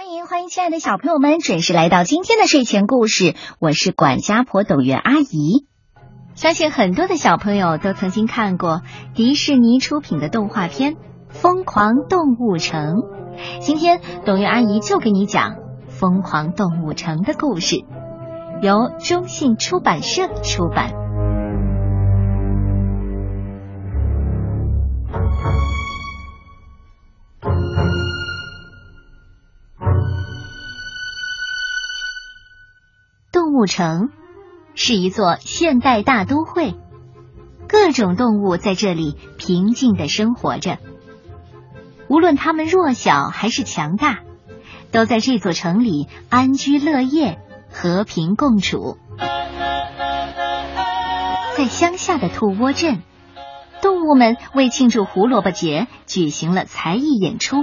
欢迎欢迎，亲爱的小朋友们，准时来到今天的睡前故事。我是管家婆董媛阿姨。相信很多的小朋友都曾经看过迪士尼出品的动画片《疯狂动物城》。今天董媛阿姨就给你讲《疯狂动物城》的故事，由中信出版社出版。物城是一座现代大都会，各种动物在这里平静的生活着。无论它们弱小还是强大，都在这座城里安居乐业，和平共处。在乡下的兔窝镇，动物们为庆祝胡萝卜节举行了才艺演出。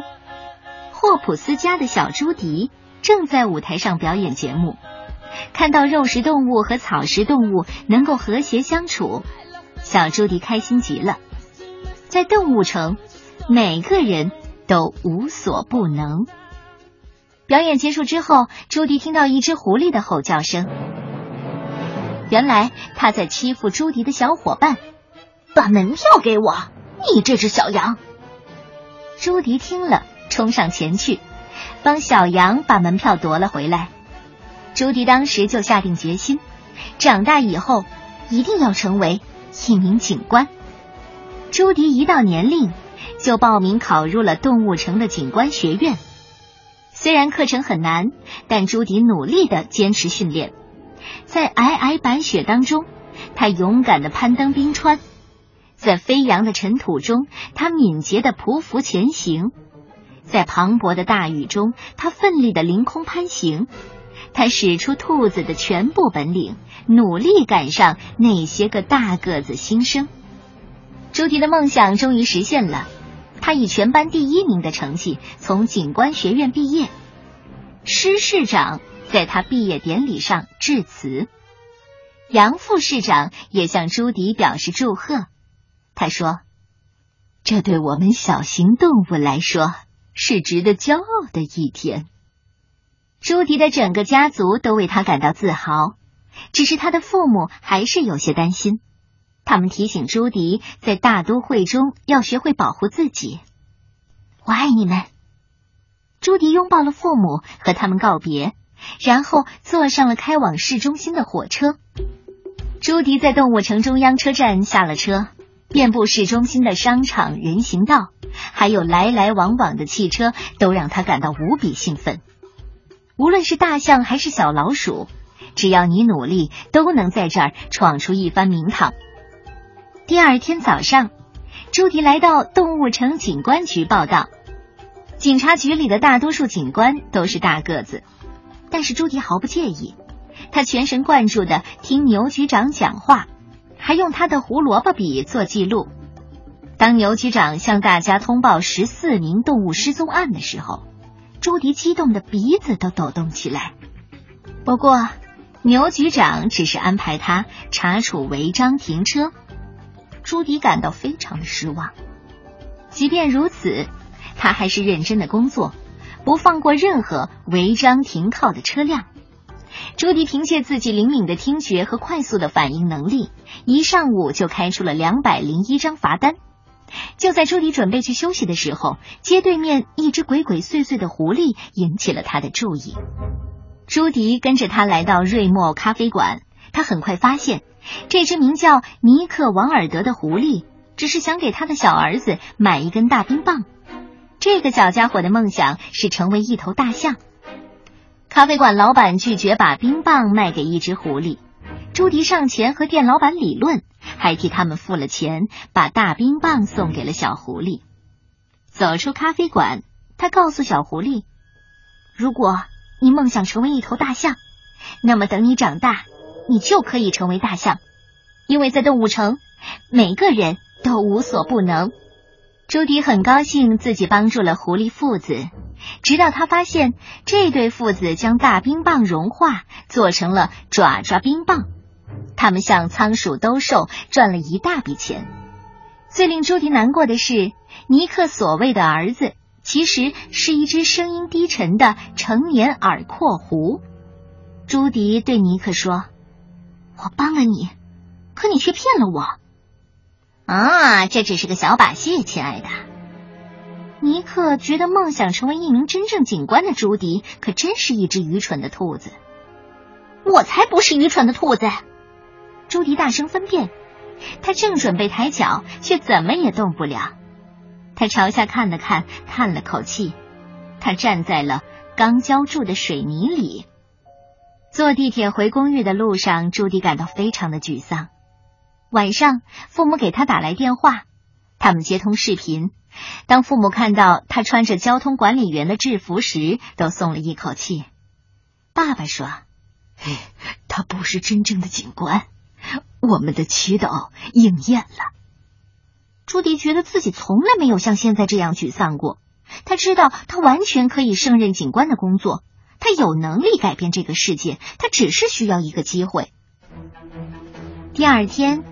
霍普斯家的小朱迪正在舞台上表演节目。看到肉食动物和草食动物能够和谐相处，小朱迪开心极了。在动物城，每个人都无所不能。表演结束之后，朱迪听到一只狐狸的吼叫声。原来他在欺负朱迪的小伙伴。把门票给我，你这只小羊！朱迪听了，冲上前去，帮小羊把门票夺了回来。朱迪当时就下定决心，长大以后一定要成为一名警官。朱迪一到年龄就报名考入了动物城的警官学院。虽然课程很难，但朱迪努力的坚持训练。在皑皑白雪当中，他勇敢的攀登冰川；在飞扬的尘土中，他敏捷的匍匐前行；在磅礴的大雨中，他奋力的凌空攀行。他使出兔子的全部本领，努力赶上那些个大个子新生。朱迪的梦想终于实现了，他以全班第一名的成绩从警官学院毕业。施市长在他毕业典礼上致辞，杨副市长也向朱迪表示祝贺。他说：“这对我们小型动物来说是值得骄傲的一天。”朱迪的整个家族都为他感到自豪，只是他的父母还是有些担心。他们提醒朱迪，在大都会中要学会保护自己。我爱你们。朱迪拥抱了父母，和他们告别，然后坐上了开往市中心的火车。朱迪在动物城中央车站下了车，遍布市中心的商场、人行道，还有来来往往的汽车，都让他感到无比兴奋。无论是大象还是小老鼠，只要你努力，都能在这儿闯出一番名堂。第二天早上，朱迪来到动物城警官局报道。警察局里的大多数警官都是大个子，但是朱迪毫不介意。他全神贯注的听牛局长讲话，还用他的胡萝卜笔做记录。当牛局长向大家通报十四名动物失踪案的时候。朱迪激动的鼻子都抖动起来。不过，牛局长只是安排他查处违章停车。朱迪感到非常的失望。即便如此，他还是认真的工作，不放过任何违章停靠的车辆。朱迪凭借自己灵敏的听觉和快速的反应能力，一上午就开出了两百零一张罚单。就在朱迪准备去休息的时候，街对面一只鬼鬼祟祟的狐狸引起了他的注意。朱迪跟着他来到瑞莫咖啡馆，他很快发现，这只名叫尼克王尔德的狐狸只是想给他的小儿子买一根大冰棒。这个小家伙的梦想是成为一头大象。咖啡馆老板拒绝把冰棒卖给一只狐狸。朱迪上前和店老板理论。还替他们付了钱，把大冰棒送给了小狐狸。走出咖啡馆，他告诉小狐狸：“如果你梦想成为一头大象，那么等你长大，你就可以成为大象，因为在动物城，每个人都无所不能。”朱迪很高兴自己帮助了狐狸父子，直到他发现这对父子将大冰棒融化，做成了爪爪冰棒。他们向仓鼠兜售，赚了一大笔钱。最令朱迪难过的是，尼克所谓的儿子其实是一只声音低沉的成年耳廓狐。朱迪对尼克说：“我帮了你，可你却骗了我。”啊，这只是个小把戏，亲爱的。尼克觉得梦想成为一名真正警官的朱迪，可真是一只愚蠢的兔子。我才不是愚蠢的兔子！朱迪大声分辨。他正准备抬脚，却怎么也动不了。他朝下看了看，叹了口气。他站在了刚浇筑的水泥里。坐地铁回公寓的路上，朱迪感到非常的沮丧。晚上，父母给他打来电话，他们接通视频。当父母看到他穿着交通管理员的制服时，都松了一口气。爸爸说：“他不是真正的警官，我们的祈祷应验了。”朱迪觉得自己从来没有像现在这样沮丧过。他知道他完全可以胜任警官的工作，他有能力改变这个世界，他只是需要一个机会。第二天。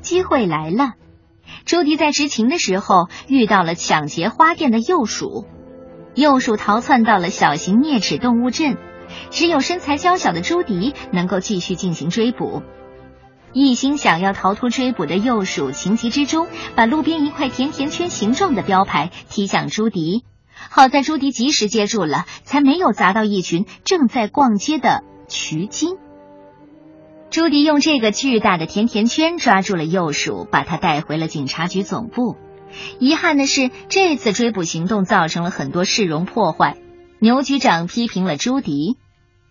机会来了，朱迪在执勤的时候遇到了抢劫花店的鼬鼠，鼬鼠逃窜到了小型啮齿动物镇，只有身材娇小的朱迪能够继续进行追捕。一心想要逃脱追捕的幼鼠情急之中，把路边一块甜甜圈形状的标牌踢向朱迪，好在朱迪及时接住了，才没有砸到一群正在逛街的渠金。朱迪用这个巨大的甜甜圈抓住了幼鼠，把它带回了警察局总部。遗憾的是，这次追捕行动造成了很多市容破坏。牛局长批评了朱迪。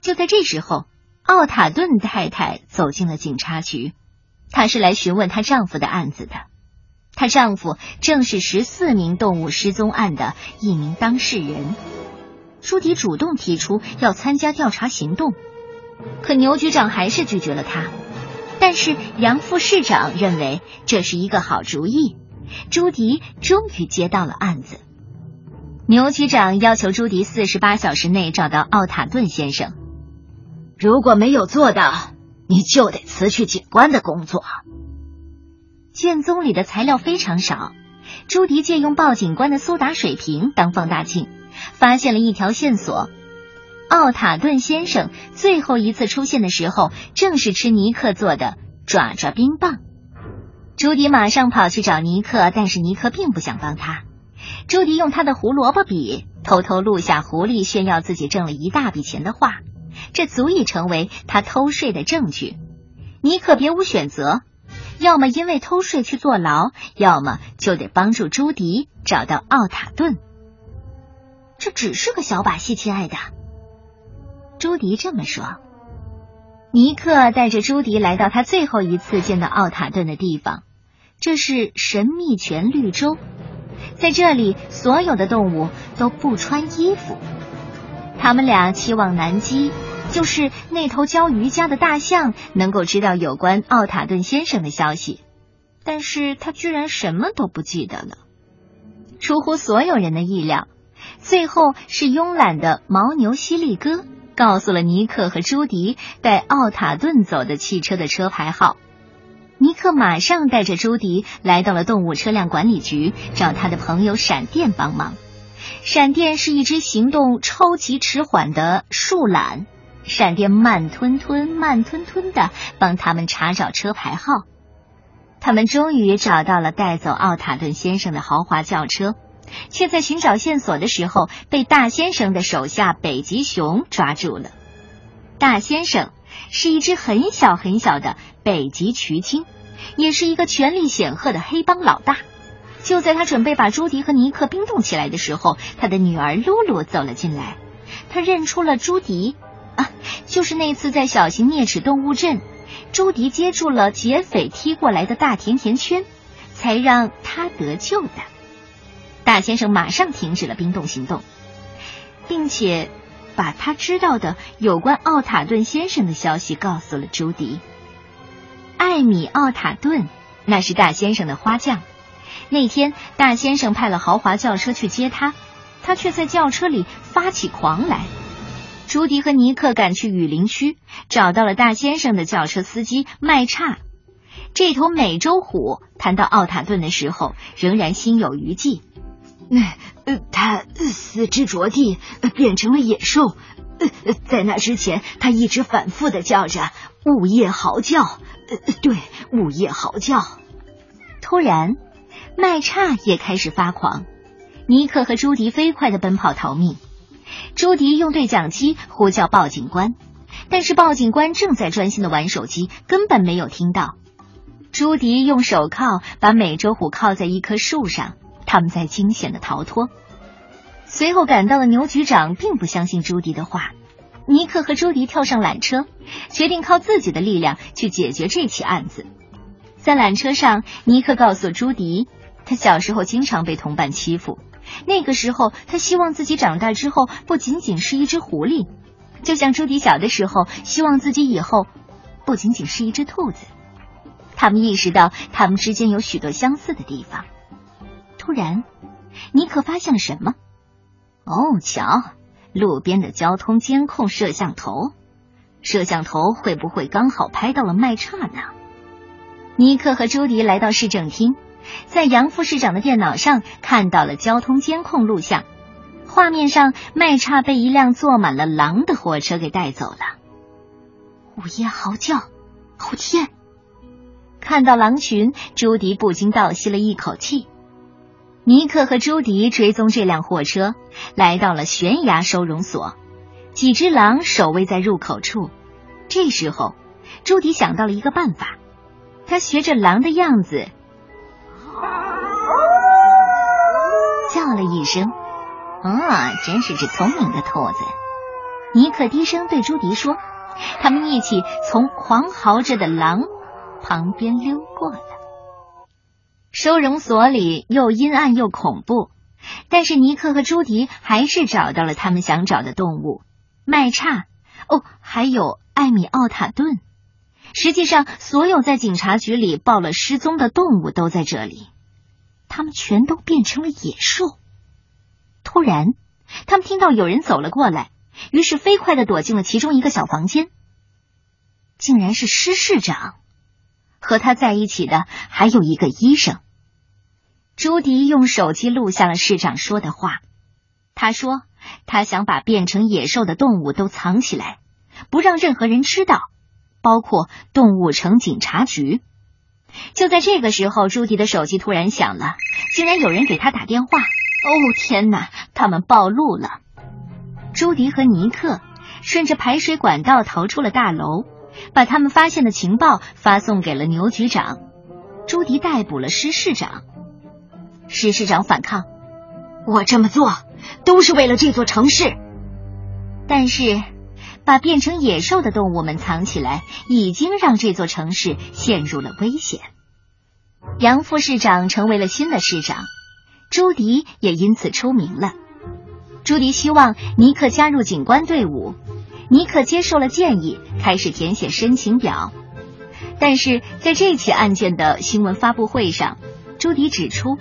就在这时候，奥塔顿太太走进了警察局，她是来询问她丈夫的案子的。她丈夫正是十四名动物失踪案的一名当事人。朱迪主动提出要参加调查行动。可牛局长还是拒绝了他，但是杨副市长认为这是一个好主意。朱迪终于接到了案子。牛局长要求朱迪四十八小时内找到奥塔顿先生，如果没有做到，你就得辞去警官的工作。卷宗里的材料非常少，朱迪借用报警官的苏打水瓶当放大镜，发现了一条线索。奥塔顿先生最后一次出现的时候，正是吃尼克做的爪爪冰棒。朱迪马上跑去找尼克，但是尼克并不想帮他。朱迪用他的胡萝卜笔偷偷录下狐狸炫耀自己挣了一大笔钱的话，这足以成为他偷税的证据。尼克别无选择，要么因为偷税去坐牢，要么就得帮助朱迪找到奥塔顿。这只是个小把戏，亲爱的。朱迪这么说。尼克带着朱迪来到他最后一次见到奥塔顿的地方，这是神秘泉绿洲。在这里，所有的动物都不穿衣服。他们俩期望南极，就是那头教瑜伽的大象，能够知道有关奥塔顿先生的消息，但是他居然什么都不记得了。出乎所有人的意料，最后是慵懒的牦牛犀利哥。告诉了尼克和朱迪带奥塔顿走的汽车的车牌号，尼克马上带着朱迪来到了动物车辆管理局，找他的朋友闪电帮忙。闪电是一只行动超级迟缓的树懒，闪电慢吞吞、慢吞吞的帮他们查找车牌号。他们终于找到了带走奥塔顿先生的豪华轿车。却在寻找线索的时候被大先生的手下北极熊抓住了。大先生是一只很小很小的北极渠青，也是一个权力显赫的黑帮老大。就在他准备把朱迪和尼克冰冻起来的时候，他的女儿露露走了进来。他认出了朱迪，啊，就是那次在小型啮齿动物镇，朱迪接住了劫匪踢过来的大甜甜圈，才让他得救的。大先生马上停止了冰冻行动，并且把他知道的有关奥塔顿先生的消息告诉了朱迪。艾米·奥塔顿，那是大先生的花匠。那天，大先生派了豪华轿车去接他，他却在轿车里发起狂来。朱迪和尼克赶去雨林区，找到了大先生的轿车司机麦叉。这头美洲虎谈到奥塔顿的时候，仍然心有余悸。呃他四肢着地，变成了野兽。在那之前，他一直反复的叫着“午夜嚎叫”。对，午夜嚎叫。突然，麦叉也开始发狂。尼克和朱迪飞快的奔跑逃命。朱迪用对讲机呼叫报警官，但是报警官正在专心的玩手机，根本没有听到。朱迪用手铐把美洲虎铐在一棵树上，他们在惊险的逃脱。随后赶到的牛局长并不相信朱迪的话。尼克和朱迪跳上缆车，决定靠自己的力量去解决这起案子。在缆车上，尼克告诉朱迪，他小时候经常被同伴欺负。那个时候，他希望自己长大之后不仅仅是一只狐狸，就像朱迪小的时候希望自己以后不仅仅是一只兔子。他们意识到他们之间有许多相似的地方。突然，尼克发现了什么？哦，瞧，路边的交通监控摄像头。摄像头会不会刚好拍到了麦叉呢？尼克和朱迪来到市政厅。在杨副市长的电脑上看到了交通监控录像，画面上麦叉被一辆坐满了狼的火车给带走了。午夜嚎叫，哦天！看到狼群，朱迪不禁倒吸了一口气。尼克和朱迪追踪这辆货车，来到了悬崖收容所，几只狼守卫在入口处。这时候，朱迪想到了一个办法，他学着狼的样子。叫了一声，啊，真是只聪明的兔子。尼克低声对朱迪说：“他们一起从狂嚎着的狼旁边溜过了。”收容所里又阴暗又恐怖，但是尼克和朱迪还是找到了他们想找的动物——麦叉。哦，还有艾米奥塔顿。实际上，所有在警察局里报了失踪的动物都在这里。他们全都变成了野兽。突然，他们听到有人走了过来，于是飞快的躲进了其中一个小房间。竟然是施市长，和他在一起的还有一个医生。朱迪用手机录下了市长说的话。他说：“他想把变成野兽的动物都藏起来，不让任何人知道，包括动物城警察局。”就在这个时候，朱迪的手机突然响了，竟然有人给他打电话。哦天哪，他们暴露了！朱迪和尼克顺着排水管道逃出了大楼，把他们发现的情报发送给了牛局长。朱迪逮捕了施市长，施市长反抗：“我这么做都是为了这座城市。”但是。把变成野兽的动物们藏起来，已经让这座城市陷入了危险。杨副市长成为了新的市长，朱迪也因此出名了。朱迪希望尼克加入警官队伍，尼克接受了建议，开始填写申请表。但是在这起案件的新闻发布会上，朱迪指出，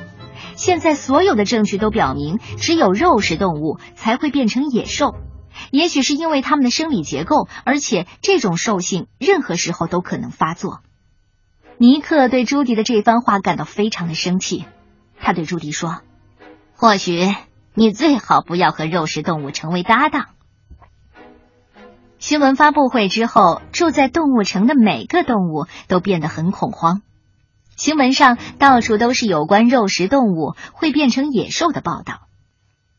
现在所有的证据都表明，只有肉食动物才会变成野兽。也许是因为他们的生理结构，而且这种兽性任何时候都可能发作。尼克对朱迪的这番话感到非常的生气，他对朱迪说：“或许你最好不要和肉食动物成为搭档。”新闻发布会之后，住在动物城的每个动物都变得很恐慌。新闻上到处都是有关肉食动物会变成野兽的报道，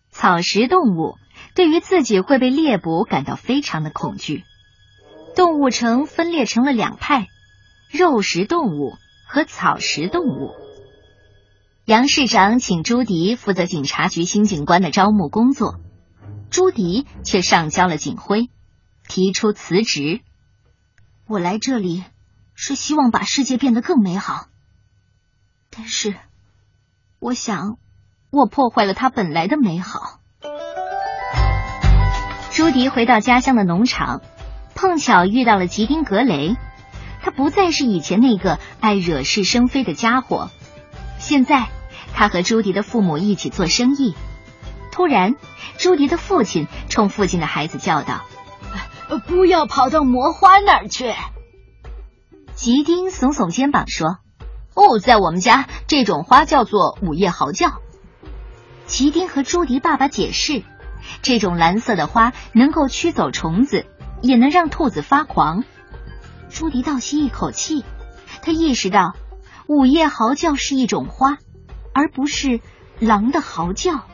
草食动物。对于自己会被猎捕感到非常的恐惧。动物城分裂成了两派：肉食动物和草食动物。杨市长请朱迪负责警察局新警官的招募工作，朱迪却上交了警徽，提出辞职。我来这里是希望把世界变得更美好，但是我想我破坏了它本来的美好。朱迪回到家乡的农场，碰巧遇到了吉丁格雷。他不再是以前那个爱惹是生非的家伙，现在他和朱迪的父母一起做生意。突然，朱迪的父亲冲父亲的孩子叫道：“不要跑到魔花那儿去！”吉丁耸耸肩膀说：“哦，在我们家，这种花叫做午夜嚎叫。”吉丁和朱迪爸爸解释，这种蓝色的花能够驱走虫子，也能让兔子发狂。朱迪倒吸一口气，他意识到午夜嚎叫是一种花，而不是狼的嚎叫。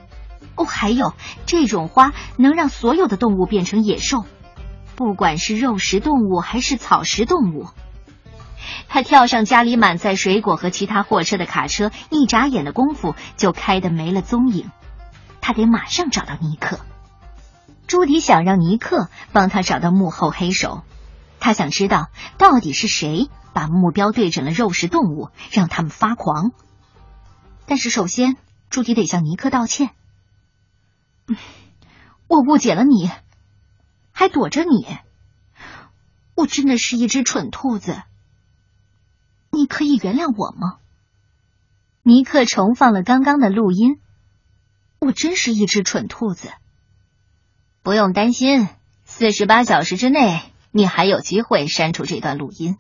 哦，还有这种花能让所有的动物变成野兽，不管是肉食动物还是草食动物。他跳上家里满载水果和其他货车的卡车，一眨眼的功夫就开得没了踪影。他得马上找到尼克。朱迪想让尼克帮他找到幕后黑手，他想知道到底是谁把目标对准了肉食动物，让他们发狂。但是首先，朱迪得向尼克道歉。我误解了你，还躲着你。我真的是一只蠢兔子。你可以原谅我吗？尼克重放了刚刚的录音。我真是一只蠢兔子。不用担心，四十八小时之内，你还有机会删除这段录音。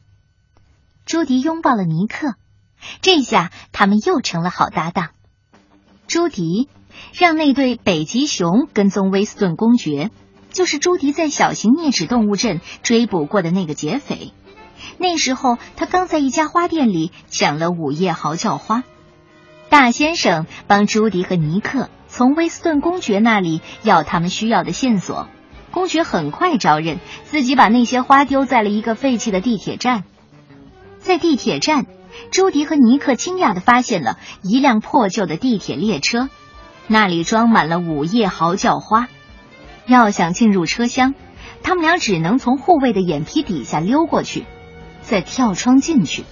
朱迪拥抱了尼克，这下他们又成了好搭档。朱迪。让那对北极熊跟踪威斯顿公爵，就是朱迪在小型啮齿动物镇追捕过的那个劫匪。那时候他刚在一家花店里抢了午夜嚎叫花。大先生帮朱迪和尼克从威斯顿公爵那里要他们需要的线索。公爵很快招认，自己把那些花丢在了一个废弃的地铁站。在地铁站，朱迪和尼克惊讶的发现了一辆破旧的地铁列车。那里装满了午夜嚎叫花，要想进入车厢，他们俩只能从护卫的眼皮底下溜过去，再跳窗进去。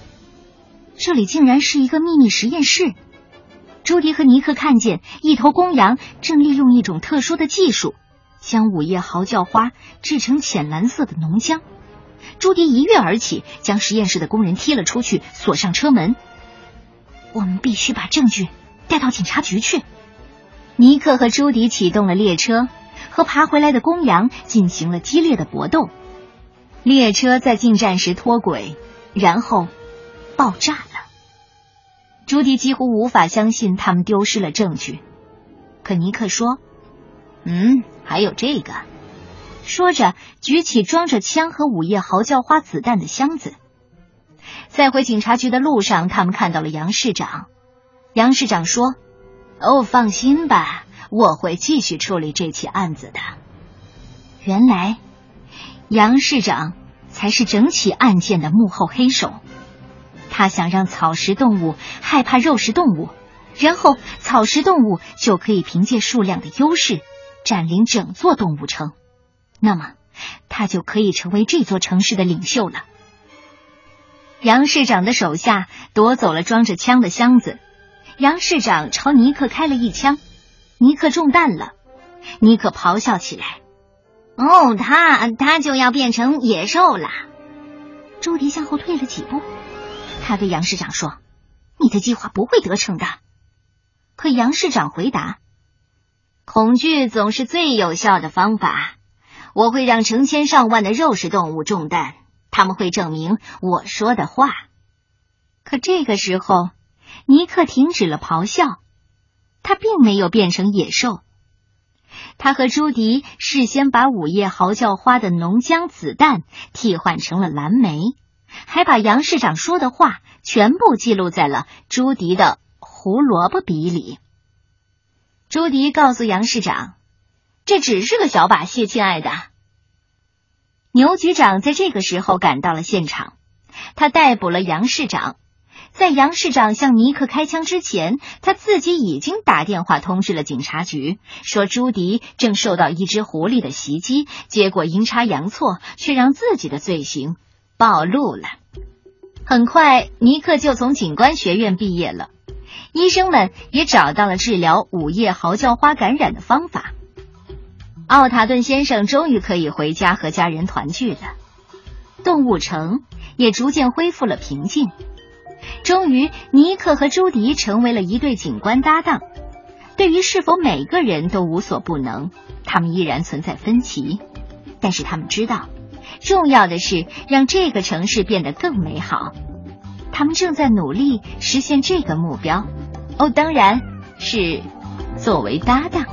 这里竟然是一个秘密实验室。朱迪和尼克看见一头公羊正利用一种特殊的技术，将午夜嚎叫花制成浅蓝色的浓浆。朱迪一跃而起，将实验室的工人踢了出去，锁上车门。我们必须把证据带到警察局去。尼克和朱迪启动了列车，和爬回来的公羊进行了激烈的搏斗。列车在进站时脱轨，然后爆炸了。朱迪几乎无法相信他们丢失了证据，可尼克说：“嗯，还有这个。”说着，举起装着枪和午夜嚎叫花子弹的箱子。在回警察局的路上，他们看到了杨市长。杨市长说。哦，放心吧，我会继续处理这起案子的。原来，杨市长才是整起案件的幕后黑手。他想让草食动物害怕肉食动物，然后草食动物就可以凭借数量的优势占领整座动物城。那么，他就可以成为这座城市的领袖了。杨市长的手下夺走了装着枪的箱子。杨市长朝尼克开了一枪，尼克中弹了。尼克咆哮起来：“哦，他他就要变成野兽了！”朱迪向后退了几步，他对杨市长说：“你的计划不会得逞的。”可杨市长回答：“恐惧总是最有效的方法。我会让成千上万的肉食动物中弹，他们会证明我说的话。”可这个时候。尼克停止了咆哮，他并没有变成野兽。他和朱迪事先把午夜嚎叫花的浓浆子弹替换成了蓝莓，还把杨市长说的话全部记录在了朱迪的胡萝卜笔里。朱迪告诉杨市长：“这只是个小把戏，亲爱的。”牛局长在这个时候赶到了现场，他逮捕了杨市长。在杨市长向尼克开枪之前，他自己已经打电话通知了警察局，说朱迪正受到一只狐狸的袭击，结果阴差阳错，却让自己的罪行暴露了。很快，尼克就从警官学院毕业了，医生们也找到了治疗午夜嚎叫花感染的方法。奥塔顿先生终于可以回家和家人团聚了，动物城也逐渐恢复了平静。终于，尼克和朱迪成为了一对警官搭档。对于是否每个人都无所不能，他们依然存在分歧。但是他们知道，重要的是让这个城市变得更美好。他们正在努力实现这个目标。哦，当然是作为搭档。